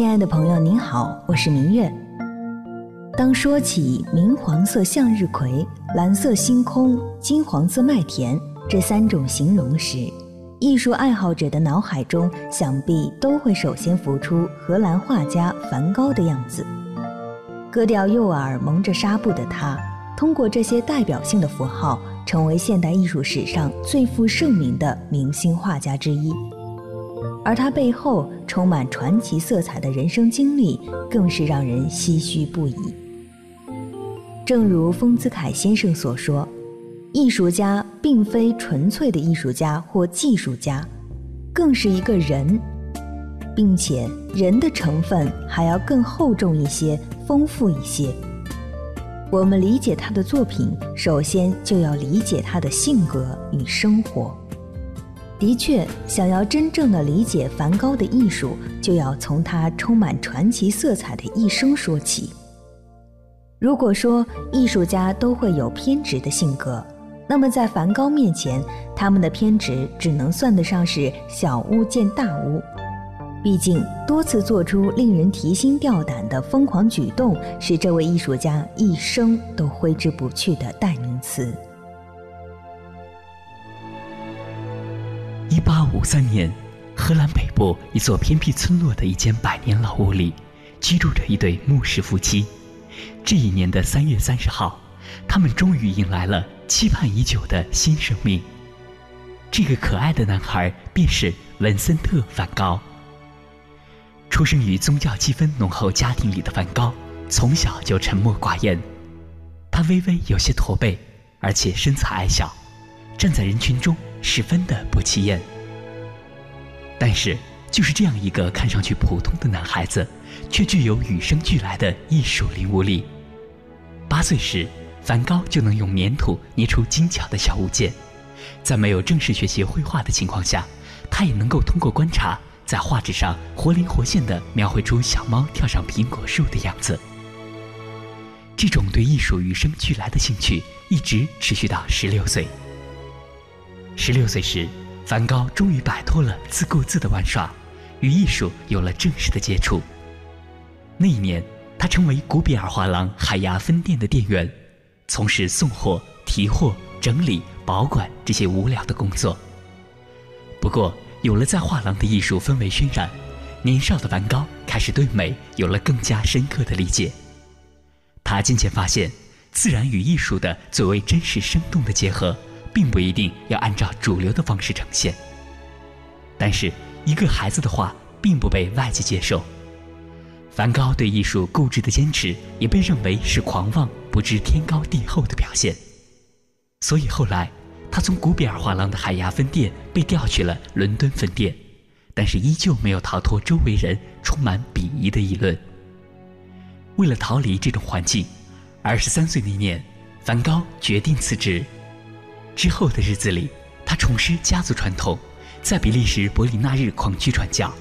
亲爱的朋友，您好，我是明月。当说起明黄色向日葵、蓝色星空、金黄色麦田这三种形容时，艺术爱好者的脑海中想必都会首先浮出荷兰画家梵高的样子。割掉右耳、蒙着纱布的他，通过这些代表性的符号，成为现代艺术史上最负盛名的明星画家之一。而他背后充满传奇色彩的人生经历，更是让人唏嘘不已。正如丰子恺先生所说：“艺术家并非纯粹的艺术家或技术家，更是一个人，并且人的成分还要更厚重一些、丰富一些。我们理解他的作品，首先就要理解他的性格与生活。”的确，想要真正的理解梵高的艺术，就要从他充满传奇色彩的一生说起。如果说艺术家都会有偏执的性格，那么在梵高面前，他们的偏执只能算得上是小巫见大巫。毕竟，多次做出令人提心吊胆的疯狂举动，是这位艺术家一生都挥之不去的代名词。五三年，荷兰北部一座偏僻村落的一间百年老屋里，居住着一对牧师夫妻。这一年的三月三十号，他们终于迎来了期盼已久的新生命。这个可爱的男孩便是文森特·梵高。出生于宗教气氛浓厚家庭里的梵高，从小就沉默寡言。他微微有些驼背，而且身材矮小，站在人群中。十分的不起眼，但是就是这样一个看上去普通的男孩子，却具有与生俱来的艺术领悟力。八岁时，梵高就能用粘土捏出精巧的小物件，在没有正式学习绘画的情况下，他也能够通过观察，在画纸上活灵活现地描绘出小猫跳上苹果树的样子。这种对艺术与生俱来的兴趣，一直持续到十六岁。十六岁时，梵高终于摆脱了自顾自的玩耍，与艺术有了正式的接触。那一年，他成为古比尔画廊海牙分店的店员，从事送货、提货、整理、保管这些无聊的工作。不过，有了在画廊的艺术氛围渲染，年少的梵高开始对美有了更加深刻的理解。他渐渐发现，自然与艺术的最为真实生动的结合。并不一定要按照主流的方式呈现，但是一个孩子的画并不被外界接受。梵高对艺术固执的坚持也被认为是狂妄、不知天高地厚的表现。所以后来，他从古比尔画廊的海牙分店被调去了伦敦分店，但是依旧没有逃脱周围人充满鄙夷的议论。为了逃离这种环境，二十三岁那年，梵高决定辞职。之后的日子里，他重施家族传统，在比利时伯里纳日矿区传教，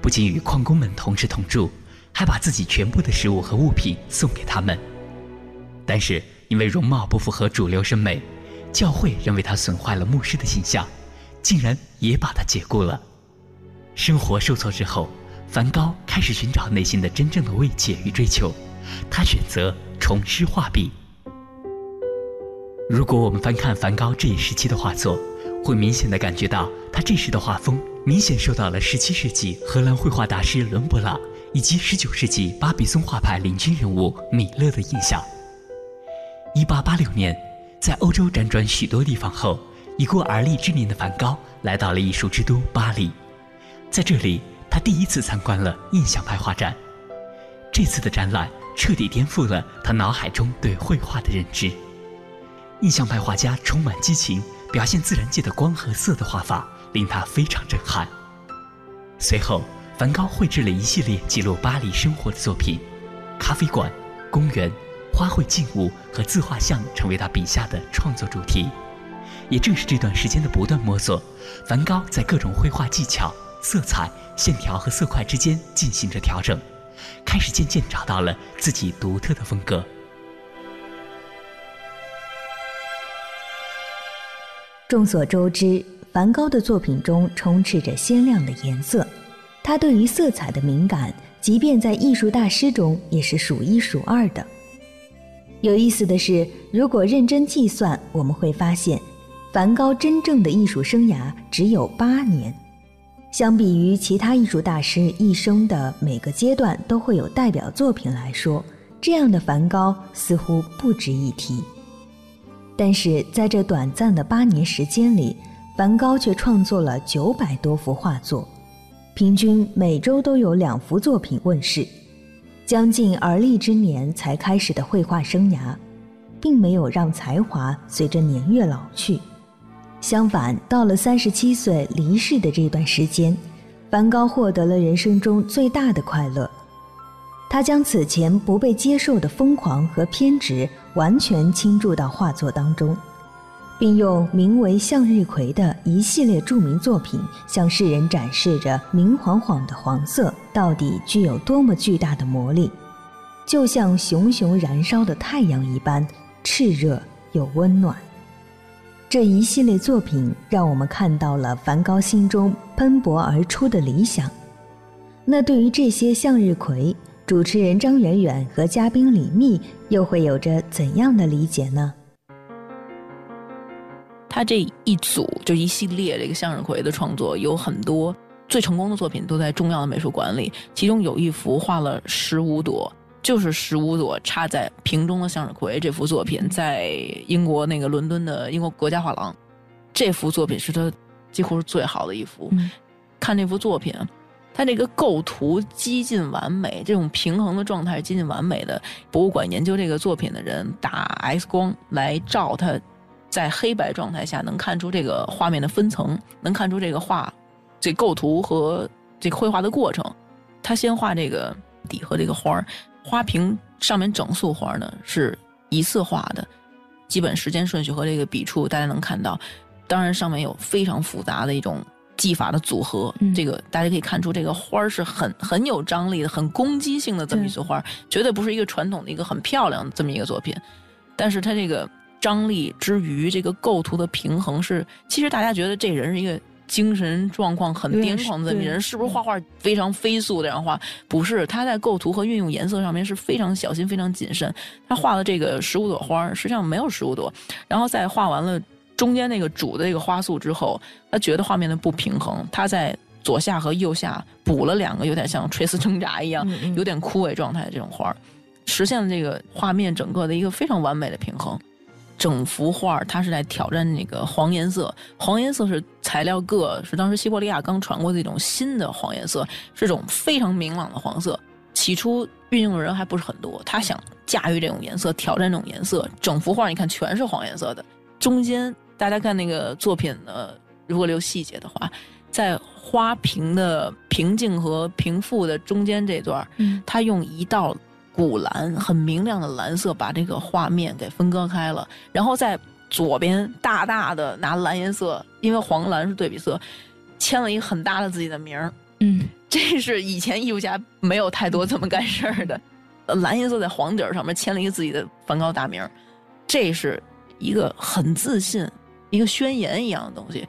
不仅与矿工们同吃同住，还把自己全部的食物和物品送给他们。但是因为容貌不符合主流审美，教会认为他损坏了牧师的形象，竟然也把他解雇了。生活受挫之后，梵高开始寻找内心的真正的慰藉与追求，他选择重施画笔。如果我们翻看梵高这一时期的画作，会明显的感觉到他这时的画风明显受到了17世纪荷兰绘画大师伦勃朗以及19世纪巴比松画派领军人物米勒的影响。1886年，在欧洲辗转许多地方后，已过而立之年的梵高来到了艺术之都巴黎，在这里，他第一次参观了印象派画展。这次的展览彻底颠覆了他脑海中对绘画的认知。印象派画家充满激情，表现自然界的光和色的画法令他非常震撼。随后，梵高绘制了一系列记录巴黎生活的作品，咖啡馆、公园、花卉静物和自画像成为他笔下的创作主题。也正是这段时间的不断摸索，梵高在各种绘画技巧、色彩、线条和色块之间进行着调整，开始渐渐找到了自己独特的风格。众所周知，梵高的作品中充斥着鲜亮的颜色，他对于色彩的敏感即便在艺术大师中也是数一数二的。有意思的是，如果认真计算，我们会发现，梵高真正的艺术生涯只有八年。相比于其他艺术大师一生的每个阶段都会有代表作品来说，这样的梵高似乎不值一提。但是在这短暂的八年时间里，梵高却创作了九百多幅画作，平均每周都有两幅作品问世。将近而立之年才开始的绘画生涯，并没有让才华随着年月老去。相反，到了三十七岁离世的这段时间，梵高获得了人生中最大的快乐。他将此前不被接受的疯狂和偏执完全倾注到画作当中，并用名为《向日葵》的一系列著名作品向世人展示着明晃晃的黄色到底具有多么巨大的魔力，就像熊熊燃烧的太阳一般炽热又温暖。这一系列作品让我们看到了梵高心中喷薄而出的理想。那对于这些向日葵，主持人张远远和嘉宾李密又会有着怎样的理解呢？他这一组就一系列这个向日葵的创作，有很多最成功的作品都在重要的美术馆里。其中有一幅画了十五朵，就是十五朵插在瓶中的向日葵。这幅作品在英国那个伦敦的英国国家画廊，这幅作品是他几乎是最好的一幅。看这幅作品。它这个构图几近完美，这种平衡的状态是接近完美的。博物馆研究这个作品的人打 X 光来照它，在黑白状态下能看出这个画面的分层，能看出这个画这构图和这绘画的过程。他先画这个底和这个花儿，花瓶上面整束花呢是一次画的，基本时间顺序和这个笔触大家能看到。当然上面有非常复杂的一种。技法的组合，这个大家可以看出，这个花儿是很很有张力的、很攻击性的这么一束花，绝对不是一个传统的一个很漂亮的这么一个作品。但是它这个张力之余，这个构图的平衡是，其实大家觉得这人是一个精神状况很癫狂的人，是不是画画非常飞速的样画？不是，他在构图和运用颜色上面是非常小心、非常谨慎。他画的这个十五朵花，实际上没有十五朵，然后在画完了。中间那个主的这个花束之后，他觉得画面的不平衡，他在左下和右下补了两个有点像垂丝挣扎一样，有点枯萎状态的这种花儿实现了这个画面整个的一个非常完美的平衡。整幅画它是在挑战那个黄颜色，黄颜色是材料铬，是当时西伯利亚刚传过的一种新的黄颜色，是种非常明朗的黄色。起初运用的人还不是很多，他想驾驭这种颜色，挑战这种颜色，整幅画你看全是黄颜色的，中间。大家看那个作品呢，如果留细节的话，在花瓶的平静和平复的中间这段，嗯，他用一道古蓝，很明亮的蓝色把这个画面给分割开了，然后在左边大大的拿蓝颜色，因为黄蓝是对比色，签了一个很大的自己的名儿，嗯，这是以前艺术家没有太多这么干事儿的，蓝颜色在黄底儿上面签了一个自己的梵高大名，这是一个很自信。一个宣言一样的东西，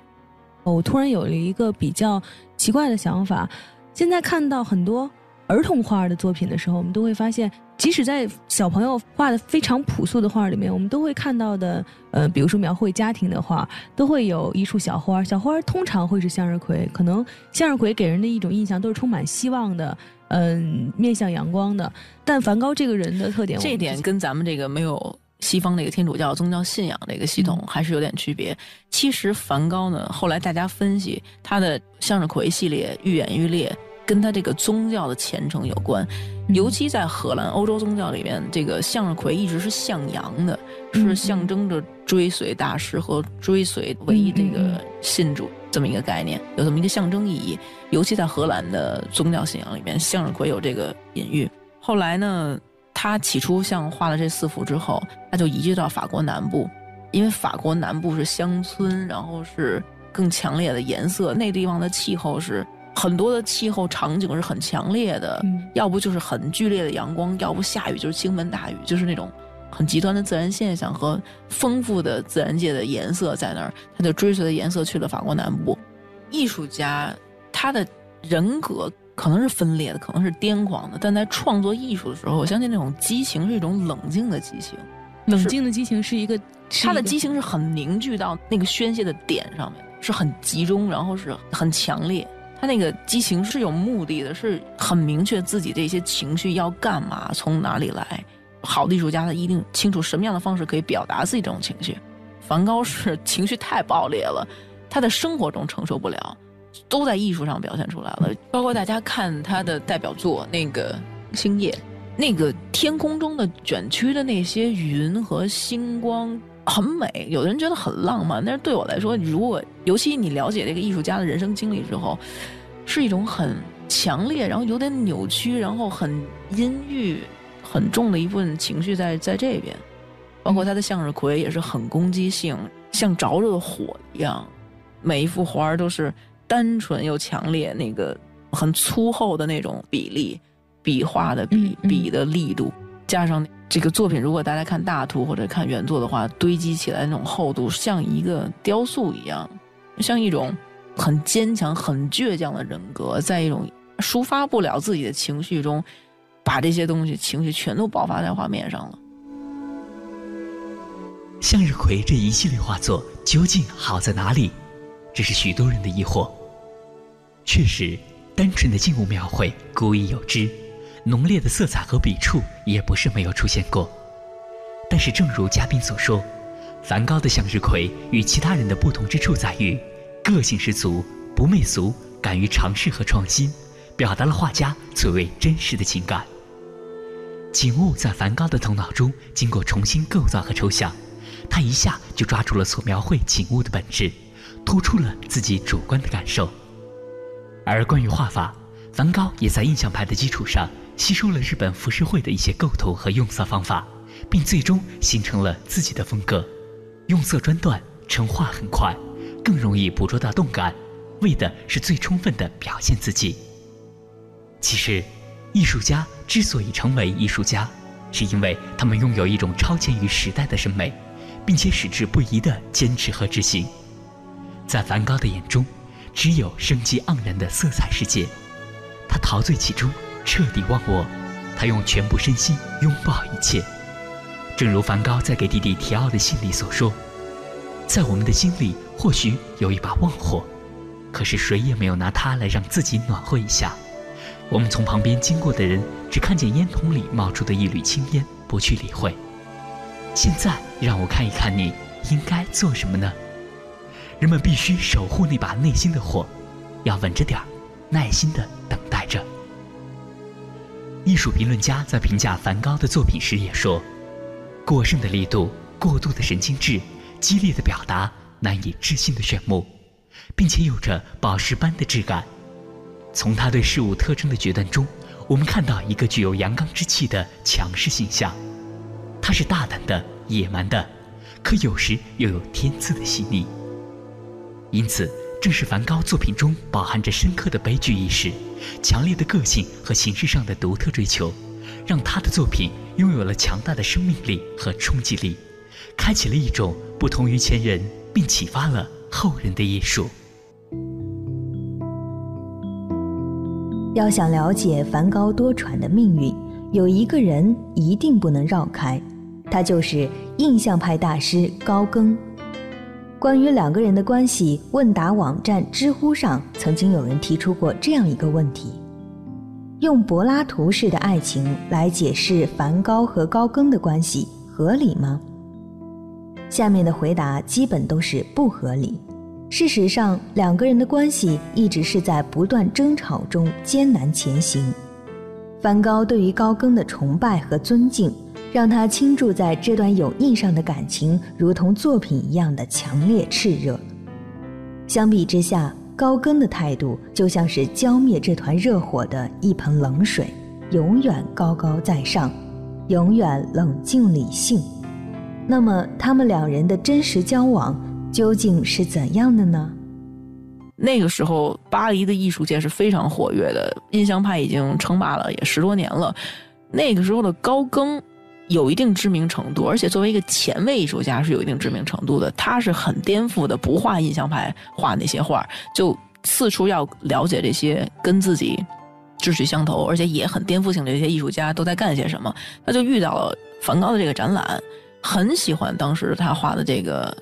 我突然有了一个比较奇怪的想法。现在看到很多儿童画的作品的时候，我们都会发现，即使在小朋友画的非常朴素的画里面，我们都会看到的，呃，比如说描绘家庭的画，都会有一束小花。小花通常会是向日葵，可能向日葵给人的一种印象都是充满希望的，嗯，面向阳光的。但梵高这个人的特点，这点跟咱们这个没有。西方那个天主教宗教信仰这个系统还是有点区别。其实梵高呢，后来大家分析他的向日葵系列愈演愈烈，跟他这个宗教的虔诚有关。尤其在荷兰欧洲宗教里面，这个向日葵一直是向阳的，是象征着追随大师和追随唯一这个信主这么一个概念，有这么一个象征意义。尤其在荷兰的宗教信仰里面，向日葵有这个隐喻。后来呢？他起初像画了这四幅之后，他就移居到法国南部，因为法国南部是乡村，然后是更强烈的颜色，那地方的气候是很多的气候场景是很强烈的，要不就是很剧烈的阳光，要不下雨就是倾盆大雨，就是那种很极端的自然现象和丰富的自然界的颜色在那儿，他就追随着颜色去了法国南部。艺术家他的人格可能是分裂的，可能是癫狂的，但在创作艺术的时候，我相信那种激情是一种冷静的激情。冷静的激情是一个，他的激情是很凝聚到那个宣泄的点上面，是很集中，然后是很强烈。他那个激情是有目的的，是很明确自己这些情绪要干嘛，从哪里来。好的艺术家他一定清楚什么样的方式可以表达自己这种情绪。梵高是情绪太爆裂了，他在生活中承受不了，都在艺术上表现出来了。包括大家看他的代表作那个《星夜》。那个天空中的卷曲的那些云和星光很美，有的人觉得很浪漫，但是对我来说，如果尤其你了解这个艺术家的人生经历之后，是一种很强烈，然后有点扭曲，然后很阴郁、很重的一部分情绪在在这边。包括他的向日葵也是很攻击性，像着着的火一样，每一幅花都是单纯又强烈，那个很粗厚的那种比例。笔画的笔笔的力度，加上这个作品，如果大家看大图或者看原作的话，堆积起来那种厚度，像一个雕塑一样，像一种很坚强、很倔强的人格，在一种抒发不了自己的情绪中，把这些东西情绪全都爆发在画面上了。向日葵这一系列画作究竟好在哪里？这是许多人的疑惑。确实，单纯的静物描绘，古已有之。浓烈的色彩和笔触也不是没有出现过，但是正如嘉宾所说，梵高的向日葵与其他人的不同之处在于，个性十足，不媚俗，敢于尝试和创新，表达了画家最为真实的情感。景物在梵高的头脑中经过重新构造和抽象，他一下就抓住了所描绘景物的本质，突出了自己主观的感受。而关于画法，梵高也在印象派的基础上。吸收了日本浮世绘的一些构图和用色方法，并最终形成了自己的风格。用色专断，成画很快，更容易捕捉到动感，为的是最充分的表现自己。其实，艺术家之所以成为艺术家，是因为他们拥有一种超前于时代的审美，并且矢志不移的坚持和执行。在梵高的眼中，只有生机盎然的色彩世界，他陶醉其中。彻底忘我，他用全部身心拥抱一切。正如梵高在给弟弟提奥的信里所说：“在我们的心里或许有一把旺火，可是谁也没有拿它来让自己暖和一下。我们从旁边经过的人只看见烟筒里冒出的一缕青烟，不去理会。现在让我看一看你应该做什么呢？人们必须守护那把内心的火，要稳着点儿，耐心地等待着。”艺术评论家在评价梵高的作品时也说：“过剩的力度、过度的神经质、激烈的表达、难以置信的炫目，并且有着宝石般的质感。从他对事物特征的决断中，我们看到一个具有阳刚之气的强势形象。他是大胆的、野蛮的，可有时又有天赐的细腻。因此。”正是梵高作品中饱含着深刻的悲剧意识、强烈的个性和形式上的独特追求，让他的作品拥有了强大的生命力和冲击力，开启了一种不同于前人，并启发了后人的艺术。要想了解梵高多舛的命运，有一个人一定不能绕开，他就是印象派大师高更。关于两个人的关系，问答网站知乎上曾经有人提出过这样一个问题：用柏拉图式的爱情来解释梵高和高更的关系，合理吗？下面的回答基本都是不合理。事实上，两个人的关系一直是在不断争吵中艰难前行。梵高对于高更的崇拜和尊敬。让他倾注在这段友谊上的感情，如同作品一样的强烈炽热。相比之下，高更的态度就像是浇灭这团热火的一盆冷水，永远高高在上，永远冷静理性。那么，他们两人的真实交往究竟是怎样的呢？那个时候，巴黎的艺术界是非常活跃的，印象派已经称霸了也十多年了。那个时候的高更。有一定知名程度，而且作为一个前卫艺术家是有一定知名程度的。他是很颠覆的，不画印象派画那些画，就四处要了解这些跟自己志趣相投，而且也很颠覆性的这些艺术家都在干些什么。他就遇到了梵高的这个展览，很喜欢当时他画的这个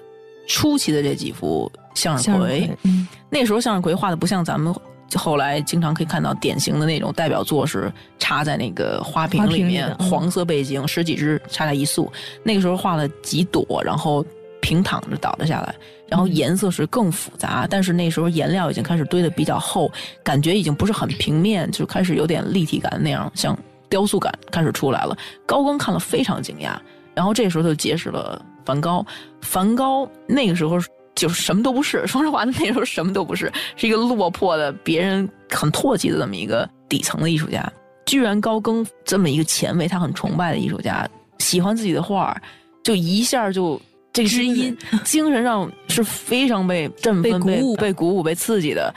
初期的这几幅向日葵。嗯，那时候向日葵画的不像咱们后来经常可以看到典型的那种代表作是插在那个花瓶里面，黄色背景，十几只插在一束。那个时候画了几朵，然后平躺着倒了下来，然后颜色是更复杂，但是那时候颜料已经开始堆的比较厚，感觉已经不是很平面，就开始有点立体感那样，像雕塑感开始出来了。高更看了非常惊讶，然后这时候就结识了梵高。梵高那个时候就是什么都不是，说实话，那时候什么都不是，是一个落魄的、别人很唾弃的这么一个底层的艺术家。居然高更这么一个前卫，他很崇拜的艺术家，喜欢自己的画儿，就一下就这个声音精神上是非常被 振奋、被鼓舞被鼓舞、被刺激的。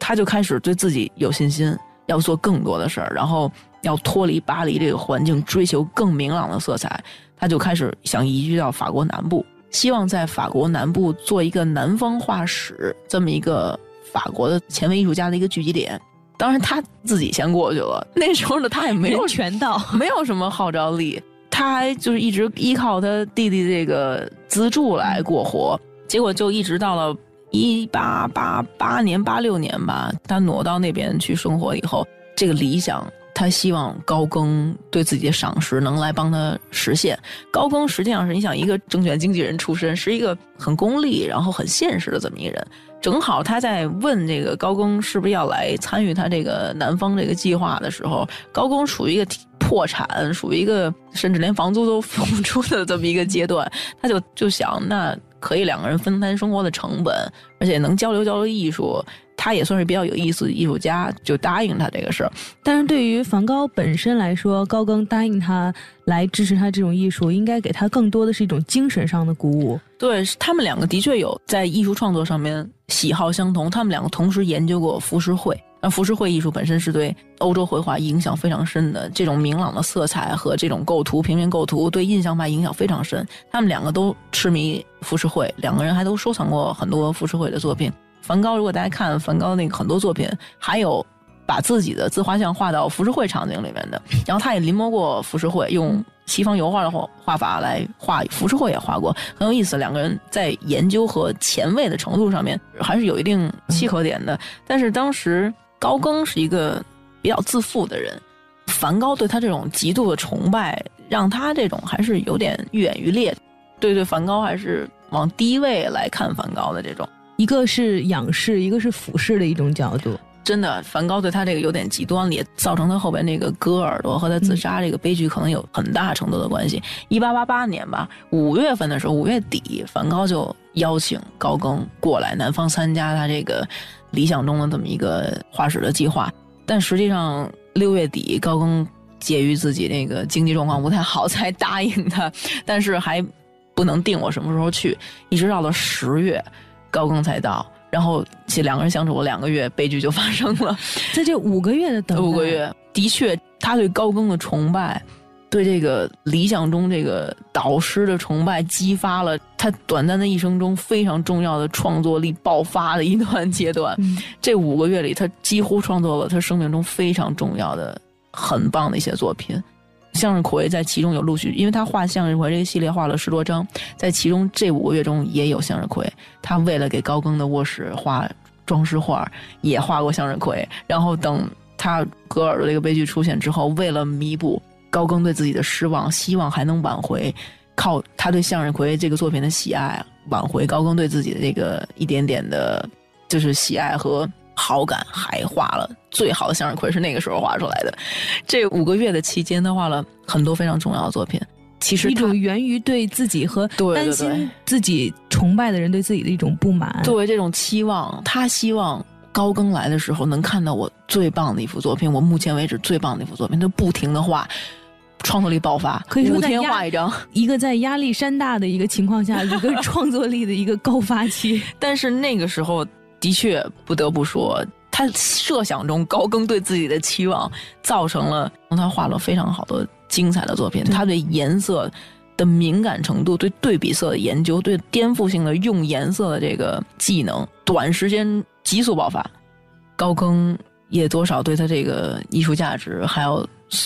他就开始对自己有信心，要做更多的事儿，然后要脱离巴黎这个环境，追求更明朗的色彩。他就开始想移居到法国南部，希望在法国南部做一个南方画室这么一个法国的前卫艺术家的一个聚集点。当然，他自己先过去了。那时候呢，他也没有人权道。没有什么号召力，他还就是一直依靠他弟弟这个资助来过活，结果就一直到了一八八八年、八六年吧，他挪到那边去生活以后，这个理想。他希望高更对自己的赏识能来帮他实现。高更实际上是你想一个证券经纪人出身，是一个很功利然后很现实的这么一个人。正好他在问这个高更是不是要来参与他这个南方这个计划的时候，高更处于一个破产，属于一个甚至连房租都付不出的这么一个阶段，他就就想那可以两个人分摊生活的成本，而且能交流交流艺术。他也算是比较有意思的艺术家，就答应他这个事儿。但是对于梵高本身来说，高更答应他来支持他这种艺术，应该给他更多的是一种精神上的鼓舞。对他们两个的确有在艺术创作上面喜好相同，他们两个同时研究过浮世绘。那浮世绘艺术本身是对欧洲绘画影响非常深的，这种明朗的色彩和这种构图、平面构图对印象派影响非常深。他们两个都痴迷浮世绘，两个人还都收藏过很多浮世绘的作品。梵高，如果大家看梵高那个很多作品，还有把自己的自画像画到浮世绘场景里面的，然后他也临摹过浮世绘，用西方油画的画画法来画浮世绘，也画过，很有意思。两个人在研究和前卫的程度上面还是有一定契合点的。但是当时高更是一个比较自负的人，梵高对他这种极度的崇拜，让他这种还是有点愈演愈烈。对对，梵高还是往低位来看梵高的这种。一个是仰视，一个是俯视的一种角度。真的，梵高对他这个有点极端，也造成他后边那个割耳朵和他自杀这个悲剧可能有很大程度的关系。一八八八年吧，五月份的时候，五月底，梵高就邀请高更过来南方参加他这个理想中的这么一个画室的计划。但实际上六月底，高更介于自己那个经济状况不太好，才答应他，但是还不能定我什么时候去，一直到了十月，高更才到。然后，其两个人相处了两个月，悲剧就发生了。在这五个月的等待，五个月，的确，他对高更的崇拜，对这个理想中这个导师的崇拜，激发了他短暂的一生中非常重要的创作力爆发的一段阶段。嗯、这五个月里，他几乎创作了他生命中非常重要的、很棒的一些作品。向日葵在其中有陆续，因为他画向日葵这个系列画了十多张，在其中这五个月中也有向日葵。他为了给高更的卧室画装饰画，也画过向日葵。然后等他割耳朵这个悲剧出现之后，为了弥补高更对自己的失望，希望还能挽回，靠他对向日葵这个作品的喜爱，挽回高更对自己的这个一点点的，就是喜爱和。好感还画了最好的向日葵是那个时候画出来的，这五个月的期间，他画了很多非常重要的作品。其实一种源于对自己和对担心自己崇拜的人对自己的一种不满，作为这种期望，他希望高更来的时候能看到我最棒的一幅作品，我目前为止最棒的一幅作品，他不停的画，创作力爆发，可以说五天画一张，一个在压力山大的一个情况下，一个创作力的一个高发期。但是那个时候。的确，不得不说，他设想中高更对自己的期望，造成了他画了非常好的精彩的作品。他对颜色的敏感程度，对对比色的研究，对颠覆性的用颜色的这个技能，短时间急速爆发。高更也多少对他这个艺术价值，还有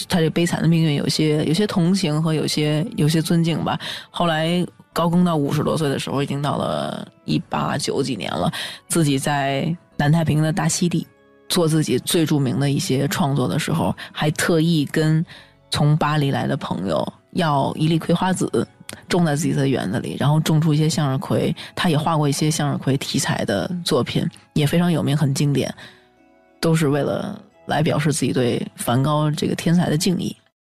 他这悲惨的命运有些有些同情和有些有些尊敬吧。后来高更到五十多岁的时候，已经到了一八九几年了，自己在南太平洋的大溪地做自己最著名的一些创作的时候，还特意跟从巴黎来的朋友要一粒葵花籽。种在自己的园子里，然后种出一些向日葵。他也画过一些向日葵题材的作品，也非常有名，很经典，都是为了来表示自己对梵高这个天才的敬意。